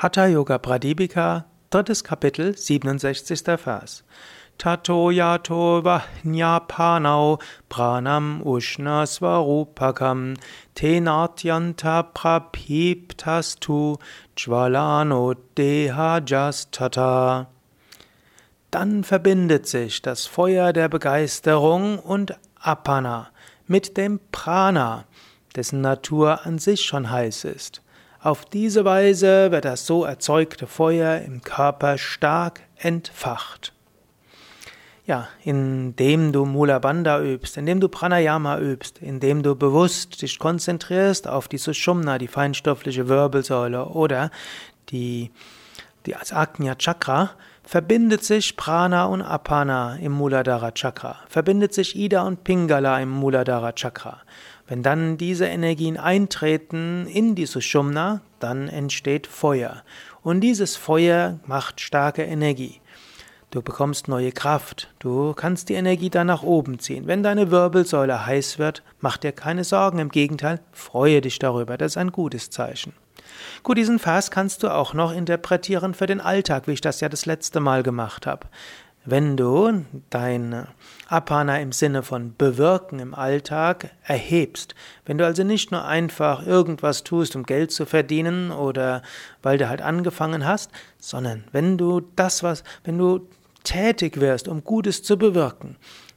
Hatha Yoga Pradipika, drittes Kapitel, 67. Vers. Tato yato vahnyapānau pranam ushna svarupakam tenatyanta prapiptastu jvalano dehajastata. Dann verbindet sich das Feuer der Begeisterung und Apana mit dem Prana, dessen Natur an sich schon heiß ist. Auf diese Weise wird das so erzeugte Feuer im Körper stark entfacht. Ja, indem du Mula Bandha übst, indem du Pranayama übst, indem du bewusst dich konzentrierst auf die Sushumna, die feinstoffliche Wirbelsäule oder die, die Agnya Chakra, verbindet sich Prana und Apana im Muladhara Chakra, verbindet sich Ida und Pingala im Muladhara Chakra. Wenn dann diese Energien eintreten in die Sushumna, dann entsteht Feuer. Und dieses Feuer macht starke Energie. Du bekommst neue Kraft. Du kannst die Energie dann nach oben ziehen. Wenn deine Wirbelsäule heiß wird, mach dir keine Sorgen. Im Gegenteil, freue dich darüber. Das ist ein gutes Zeichen. Gut, diesen Vers kannst du auch noch interpretieren für den Alltag, wie ich das ja das letzte Mal gemacht habe. Wenn du dein Apana im Sinne von bewirken im Alltag erhebst, wenn du also nicht nur einfach irgendwas tust, um Geld zu verdienen oder weil du halt angefangen hast, sondern wenn du das, was, wenn du tätig wirst, um Gutes zu bewirken,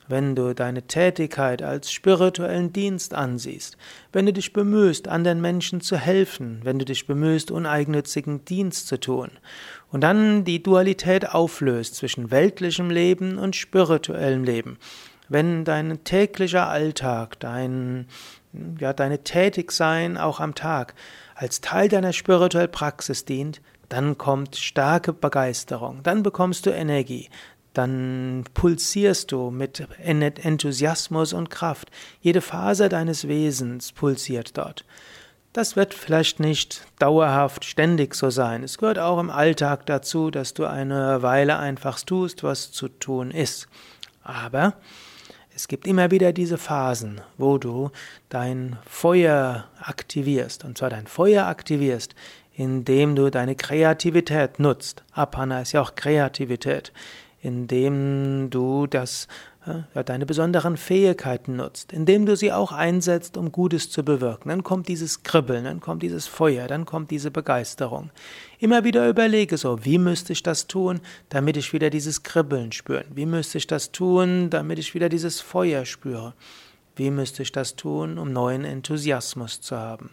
wenn du deine Tätigkeit als spirituellen Dienst ansiehst, wenn du dich bemühst, anderen Menschen zu helfen, wenn du dich bemühst, uneigennützigen Dienst zu tun, und dann die Dualität auflöst zwischen weltlichem Leben und spirituellem Leben, wenn dein täglicher Alltag, dein, ja, deine Tätigsein auch am Tag als Teil deiner spirituellen Praxis dient, dann kommt starke Begeisterung, dann bekommst du Energie, dann pulsierst du mit Enthusiasmus und Kraft. Jede Faser deines Wesens pulsiert dort. Das wird vielleicht nicht dauerhaft ständig so sein. Es gehört auch im Alltag dazu, dass du eine Weile einfach tust, was zu tun ist. Aber es gibt immer wieder diese Phasen, wo du dein Feuer aktivierst. Und zwar dein Feuer aktivierst, indem du deine Kreativität nutzt. Apana ist ja auch Kreativität indem du das, ja, deine besonderen Fähigkeiten nutzt, indem du sie auch einsetzt, um Gutes zu bewirken. Dann kommt dieses Kribbeln, dann kommt dieses Feuer, dann kommt diese Begeisterung. Immer wieder überlege so, wie müsste ich das tun, damit ich wieder dieses Kribbeln spüre? Wie müsste ich das tun, damit ich wieder dieses Feuer spüre? Wie müsste ich das tun, um neuen Enthusiasmus zu haben?